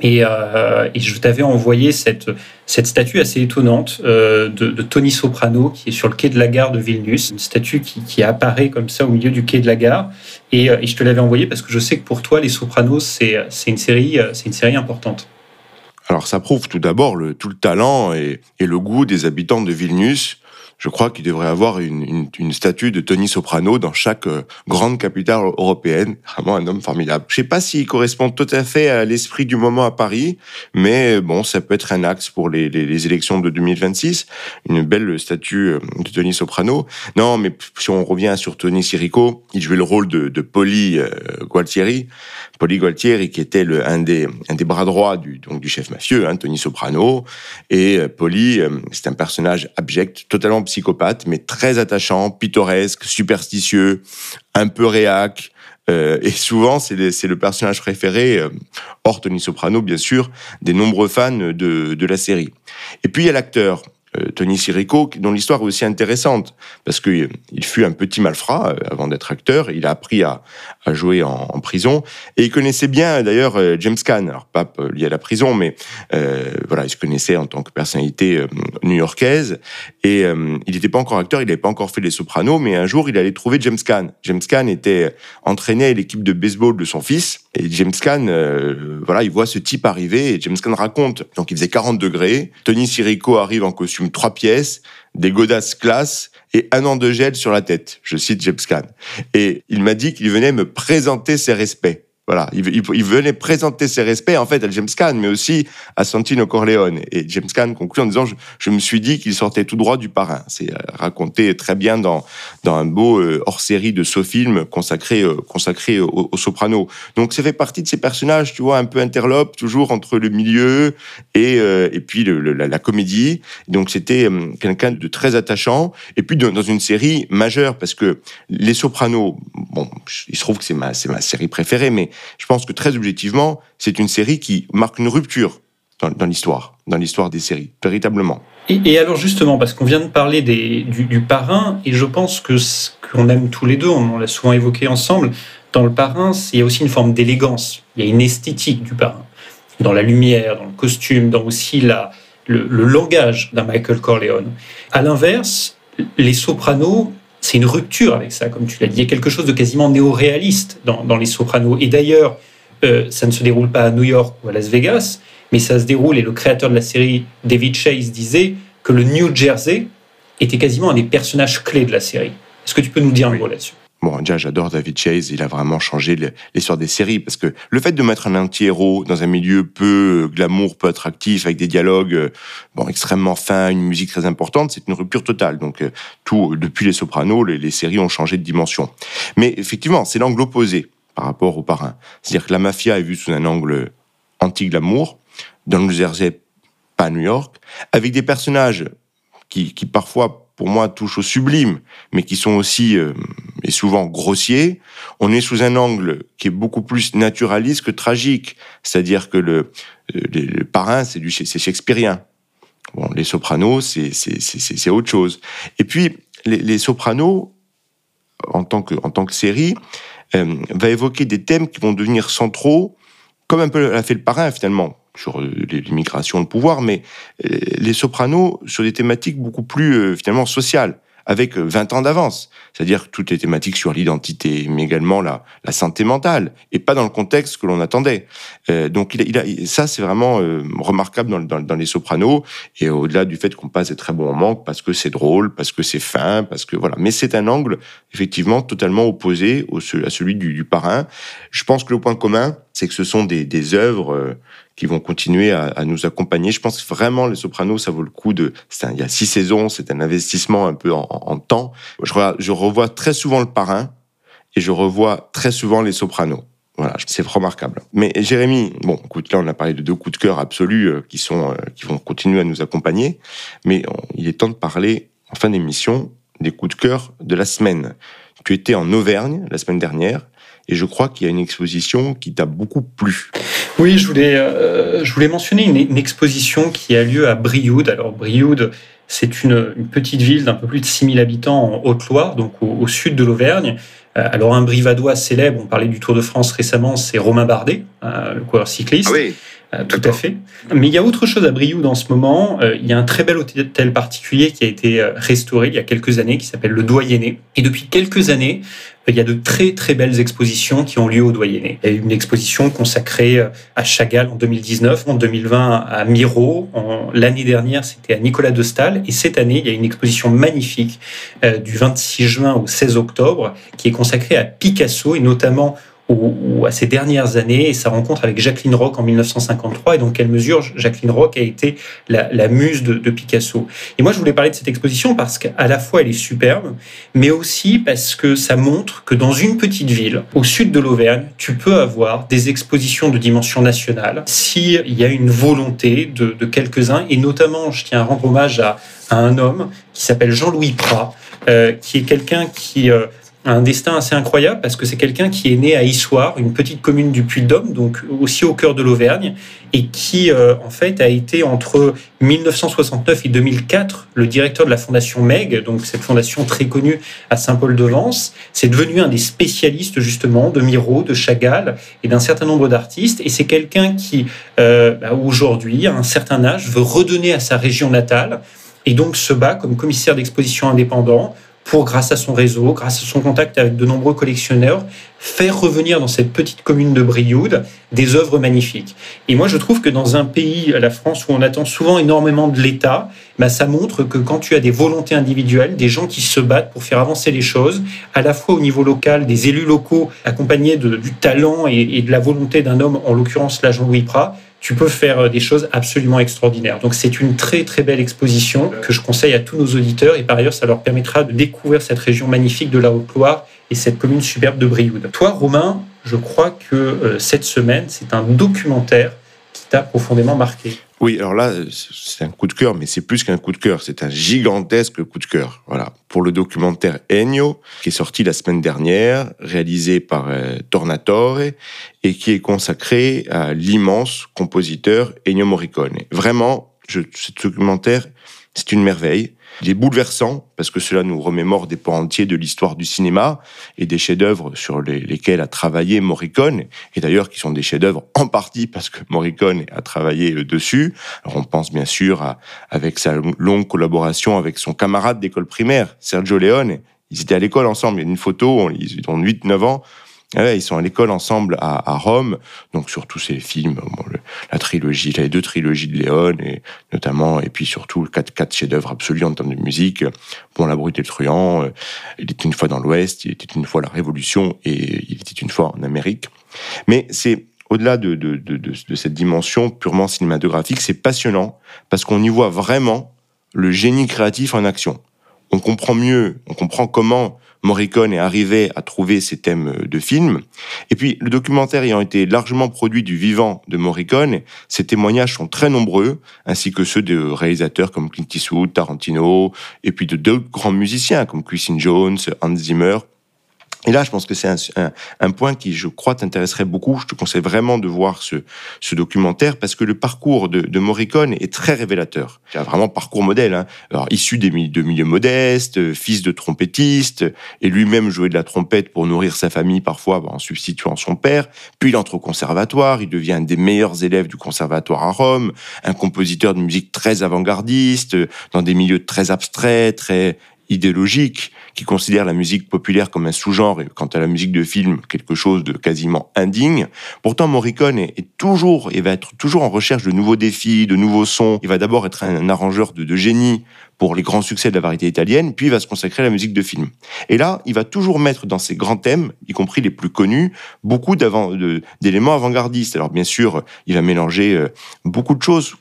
S1: et, euh, et, je t'avais envoyé cette, cette statue assez étonnante euh, de, de, Tony Soprano qui est sur le quai de la gare de Vilnius, une statue qui, qui apparaît comme ça au milieu du quai de la gare. Et, euh, et je te l'avais envoyé parce que je sais que pour toi, Les Sopranos, c'est une série, c'est une série importante.
S2: Alors ça prouve tout d'abord le, tout le talent et, et, le goût des habitants de Vilnius je crois qu'il devrait avoir une, statue de Tony Soprano dans chaque euh, grande capitale européenne. Vraiment un homme formidable. Je sais pas s'il correspond tout à fait à l'esprit du moment à Paris, mais bon, ça peut être un axe pour les, élections de 2026. Une belle statue euh, de Tony Soprano. Non, mais si on revient sur Tony Sirico, il jouait le rôle de, de Poli euh, Gualtieri. Poli Gualtieri qui était un, des, bras droits du, chef mafieux, hein, Tony Soprano. Et euh, Poli, c'est un personnage abject, totalement psychopathe, mais très attachant, pittoresque, superstitieux, un peu réac. Euh, et souvent, c'est le personnage préféré, euh, hors Tony Soprano, bien sûr, des nombreux fans de, de la série. Et puis, il y a l'acteur, Tony Sirico, dont l'histoire est aussi intéressante, parce qu'il fut un petit malfrat avant d'être acteur, il a appris à, jouer en, prison, et il connaissait bien d'ailleurs James Caan, alors pas lié à la prison, mais voilà, il se connaissait en tant que personnalité new-yorkaise, et il n'était pas encore acteur, il n'avait pas encore fait Les Sopranos, mais un jour il allait trouver James Caan. James Caan était entraîné à l'équipe de baseball de son fils, et James Caan, voilà, il voit ce type arriver, et James Caan raconte, donc il faisait 40 degrés, Tony Sirico arrive en costume trois pièces, des godasses classe et un an de gel sur la tête. Je cite James Caan. Et il m'a dit qu'il venait me présenter ses respects. Voilà, il, venait présenter ses respects en fait à James Caan, mais aussi à Santino Corleone. Et James Caan conclut en disant je, me suis dit qu'il sortait tout droit du parrain. C'est euh, raconté très bien dans dans un beau euh, hors-série de ce film consacré euh, consacré au, soprano. Donc ça fait partie de ces personnages, tu vois, un peu interlope, toujours entre le milieu et et puis la, comédie. Donc c'était quelqu'un de très attachant. Et puis dans une série majeure parce que les Sopranos, bon, il se trouve que c'est ma c'est ma série préférée, mais je pense que très objectivement, c'est une série qui marque une rupture dans, l'histoire, dans l'histoire des séries, véritablement.
S1: Et, alors justement, parce qu'on vient de parler du, parrain, et je pense que ce qu'on aime tous les deux, on, l'a souvent évoqué ensemble, dans le parrain, il y a aussi une forme d'élégance, il y a une esthétique du parrain, dans la lumière, dans le costume, dans aussi la, le, langage d'un Michael Corleone. À l'inverse, les sopranos c'est une rupture avec ça, comme tu l'as dit. Il y a quelque chose de quasiment néo-réaliste dans, Les Sopranos. Et d'ailleurs, euh, ça ne se déroule pas à New York ou à Las Vegas, mais ça se déroule, et le créateur de la série, David Chase, disait que le New Jersey était quasiment un des personnages clés de la série. Est-ce que tu peux nous dire un mot là-dessus?
S2: Bon, déjà, j'adore David Chase. Il a vraiment changé l'histoire des séries parce que le fait de mettre un anti-héros dans un milieu peu glamour, peu attractif, avec des dialogues euh, bon extrêmement fins, une musique très importante, c'est une rupture totale. Donc, euh, tout depuis Les Sopranos, les, séries ont changé de dimension. Mais effectivement, c'est l'angle opposé par rapport au parrain. C'est-à-dire que la mafia est vue sous un angle anti-glamour, dans le Jersey, pas New York, avec des personnages qui, qui parfois pour moi, touchent au sublime, mais qui sont aussi euh, et souvent grossiers. On est sous un angle qui est beaucoup plus naturaliste que tragique, c'est-à-dire que le, euh, le, parrain, c'est du c'est shakespearien. Bon, les sopranos, c'est c'est autre chose. Et puis les, les, sopranos, en tant que en tant que série, euh, va évoquer des thèmes qui vont devenir centraux, comme un peu l'a fait le parrain finalement sur euh, l'immigration, le pouvoir, mais euh, les sopranos sur des thématiques beaucoup plus euh, finalement sociales avec 20 ans d'avance. C'est-à-dire toutes les thématiques sur l'identité, mais également la, la santé mentale, et pas dans le contexte que l'on attendait. Euh, donc il a, il a, ça, c'est vraiment euh, remarquable dans, dans, dans, Les Sopranos, et au-delà du fait qu'on passe des très bons moments, parce que c'est drôle, parce que c'est fin, parce que voilà. Mais c'est un angle, effectivement, totalement opposé au, à celui du, du, parrain. Je pense que le point commun, c'est que ce sont des, des œuvres... Euh, qui vont continuer à, à, nous accompagner. Je pense vraiment les Sopranos, ça vaut le coup de. Un, il y a six saisons, c'est un investissement un peu en, en temps. Je, revois très souvent le Parrain et je revois très souvent les Sopranos. Voilà, c'est remarquable. Mais Jérémy, bon, écoute, là on a parlé de deux coups de cœur absolus euh, qui sont euh, qui vont continuer à nous accompagner, mais il est temps de parler en fin d'émission des coups de cœur de la semaine. Tu étais en Auvergne la semaine dernière et je crois qu'il y a une exposition qui t'a beaucoup plu.
S1: Oui, je voulais, euh, je voulais mentionner une, exposition qui a lieu à Brioude. Alors, Brioude, c'est une, petite ville d'un peu plus de 6000 habitants en Haute-Loire, donc au, sud de l'Auvergne. Euh, alors, un brivadois célèbre, on parlait du Tour de France récemment, c'est Romain Bardet, euh, le coureur cycliste.
S2: Ah oui.
S1: Euh, tout à fait. Mais il y a autre chose à Brioude en ce moment. Euh, il y a un très bel hôtel particulier qui a été restauré il y a quelques années, qui s'appelle le Doyenné. Et depuis quelques années, il y a de très très belles expositions qui ont lieu au Doyenné. Il y a une exposition consacrée à Chagall en 2019, en 2020 à Miro, l'année dernière c'était à Nicolas de Stahl, et cette année il y a une exposition magnifique du 26 juin au 16 octobre qui est consacrée à Picasso et notamment ou, à ces dernières années et sa rencontre avec Jacqueline Roch en 1953 et dans quelle mesure Jacqueline Roch a été la, muse de, Picasso. Et moi, je voulais parler de cette exposition parce qu'à la fois elle est superbe, mais aussi parce que ça montre que dans une petite ville au sud de l'Auvergne, tu peux avoir des expositions de dimension nationale s'il y a une volonté de, quelques-uns et notamment, je tiens à rendre hommage à, un homme qui s'appelle Jean-Louis Prat, euh, qui est quelqu'un qui euh, un destin assez incroyable parce que c'est quelqu'un qui est né à Issoire, une petite commune du Puy-de-Dôme, donc aussi au cœur de l'Auvergne, et qui euh, en fait a été entre 1969 et 2004 le directeur de la fondation Meg, donc cette fondation très connue à Saint-Paul-de-Vence. C'est devenu un des spécialistes justement de Miro, de Chagall et d'un certain nombre d'artistes. Et c'est quelqu'un qui euh, bah, aujourd'hui, à un certain âge, veut redonner à sa région natale et donc se bat comme commissaire d'exposition indépendant pour, grâce à son réseau, grâce à son contact avec de nombreux collectionneurs, faire revenir dans cette petite commune de Brioude des œuvres magnifiques. Et moi, je trouve que dans un pays, la France, où on attend souvent énormément de l'État, bah, ça montre que quand tu as des volontés individuelles, des gens qui se battent pour faire avancer les choses, à la fois au niveau local, des élus locaux accompagnés du talent et, de la volonté d'un homme, en l'occurrence là Jean-Louis Prat, tu peux faire euh, des choses absolument extraordinaires. Donc c'est une très très belle exposition que je conseille à tous nos auditeurs et par ailleurs ça leur permettra de découvrir cette région magnifique de la Haute-Loire et cette commune superbe de Brioude. Toi Romain, je crois que euh, cette semaine c'est un documentaire t'a profondément marqué.
S2: Oui, alors là, c'est un coup de cœur, mais c'est plus qu'un coup de cœur, c'est un gigantesque coup de cœur. Voilà, pour le documentaire Ennio, qui est sorti la semaine dernière, réalisé par euh, Tornatore, et qui est consacré à l'immense compositeur Ennio Morricone. Vraiment, ce documentaire, c'est une merveille. Il est bouleversant parce que cela nous remémore des pans entiers de l'histoire du cinéma et des chefs-d'œuvre sur les, lesquels a travaillé Morricone et d'ailleurs qui sont des chefs-d'œuvre en partie parce que Morricone a travaillé euh, dessus. Alors on pense bien sûr à, avec sa longue collaboration avec son camarade d'école primaire Sergio Leone. Ils étaient à l'école ensemble. Il y a une photo, ils ont 8-9 ans. Ah ouais, ils sont à l'école ensemble à, à, Rome, donc sur tous ces films, bon, le, la trilogie, les deux trilogies de Léon, et notamment, et puis surtout quatre, quatre chefs-d'œuvre absolus en termes de musique. Bon, La Brute et le Truand, euh, Il était une fois dans l'Ouest, Il était une fois la Révolution, et Il était une fois en Amérique. Mais c'est au-delà de, de, de, de, cette dimension purement cinématographique, c'est passionnant parce qu'on y voit vraiment le génie créatif en action. On comprend mieux, on comprend comment Morricone est arrivé à trouver ses thèmes de film. Et puis, le documentaire ayant été largement produit du vivant de Morricone, ses témoignages sont très nombreux, ainsi que ceux de réalisateurs comme Clint Eastwood, Tarantino, et puis de deux grands musiciens comme Quincy Jones, Hans Zimmer, et là, je pense que c'est un, un, un, point qui, je crois, t'intéresserait beaucoup. Je te conseille vraiment de voir ce, ce documentaire parce que le parcours de, de Morricone est très révélateur. C'est vraiment parcours modèle. Hein. Alors, issu des, de milieux modestes, fils de trompettiste, et lui-même jouait de la trompette pour nourrir sa famille parfois en substituant son père. Puis il entre au conservatoire, il devient un des meilleurs élèves du conservatoire à Rome, un compositeur de musique très avant-gardiste, dans des milieux très abstraits, très idéologiques qui considère la musique populaire comme un sous-genre et quant à la musique de film quelque chose de quasiment indigne. Pourtant, Morricone est, toujours et va être toujours en recherche de nouveaux défis, de nouveaux sons. Il va d'abord être un arrangeur de, de génie pour les grands succès de la variété italienne, puis il va se consacrer à la musique de film. Et là, il va toujours mettre dans ses grands thèmes, y compris les plus connus, beaucoup d'éléments avant-gardistes. Alors bien sûr, il va mélanger euh, beaucoup de choses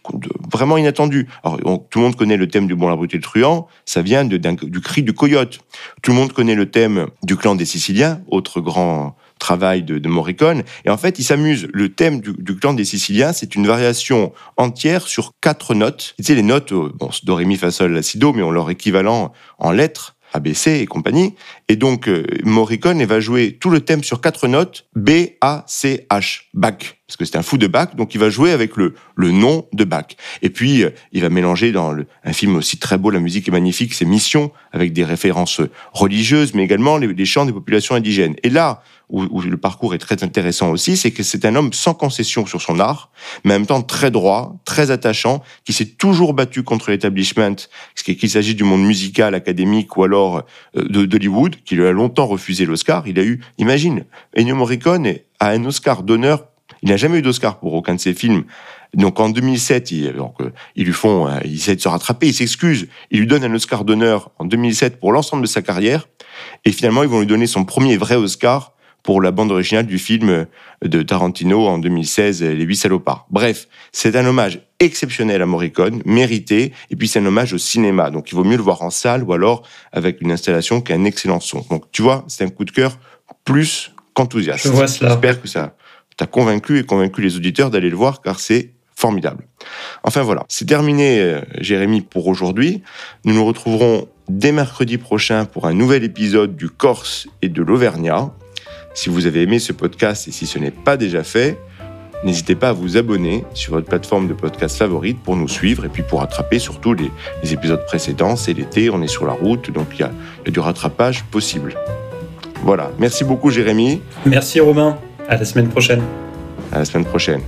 S2: vraiment inattendues. Alors tout le monde connaît le thème du Bon, la brute et le truand, ça vient du cri du coyote. Tout le monde connaît le thème du clan des Siciliens, autre grand travail de, de, Morricone. Et en fait, il s'amuse. Le thème du, clan des Siciliens, c'est une variation entière sur quatre notes. Tu sais, les notes, euh, bon, do, ré, mi, fa, sol, la, si, do, mais ont leur équivalent en lettres. ABC et compagnie. Et donc, euh, Morricone va jouer tout le thème sur quatre notes, B, A, C, H, Bach. Parce que c'est un fou de Bach, donc il va jouer avec le, le nom de Bach. Et puis, euh, il va mélanger dans le, un film aussi très beau, la musique est magnifique, c'est Mission, avec des références religieuses, mais également les, chants des populations indigènes. Et là, où, où, le parcours est très intéressant aussi, c'est que c'est un homme sans concession sur son art, mais en même temps très droit, très attachant, qui s'est toujours battu contre l'établissement, qu'il s'agit du monde musical, académique ou alors euh, d'Hollywood, qui lui a longtemps refusé l'Oscar. Il a eu, imagine, Ennio Morricone a un Oscar d'honneur. Il n'a jamais eu d'Oscar pour aucun de ses films. Donc en 2007, il, donc, ils lui font, il essaie de se rattraper, il s'excuse, il lui donne un Oscar d'honneur en 2007 pour l'ensemble de sa carrière, et finalement ils vont lui donner son premier vrai Oscar pour la bande originale du film de Tarantino en 2016, Les Huit Salopards. Bref, c'est un hommage exceptionnel à Morricone, mérité, et puis c'est un hommage au cinéma. Donc il vaut mieux le voir en salle ou alors avec une installation qui a un excellent son. Donc tu vois, c'est un coup de cœur plus qu'enthousiaste.
S1: Je vois cela.
S2: J'espère que ça t'a convaincu et convaincu les auditeurs d'aller le voir car c'est formidable. Enfin voilà, c'est terminé, euh, Jérémy, pour aujourd'hui. Nous nous retrouverons dès mercredi prochain pour un nouvel épisode du Corse et de l'Auvergnat. Si vous avez aimé ce podcast et si ce n'est pas déjà fait, n'hésitez pas à vous abonner sur votre plateforme de podcast favorite pour nous suivre et puis pour rattraper surtout les, épisodes précédents. C'est l'été, on est sur la route, donc il y, y a du rattrapage possible. Voilà, merci beaucoup Jérémy.
S1: Merci Romain, à la semaine prochaine.
S2: À la semaine prochaine.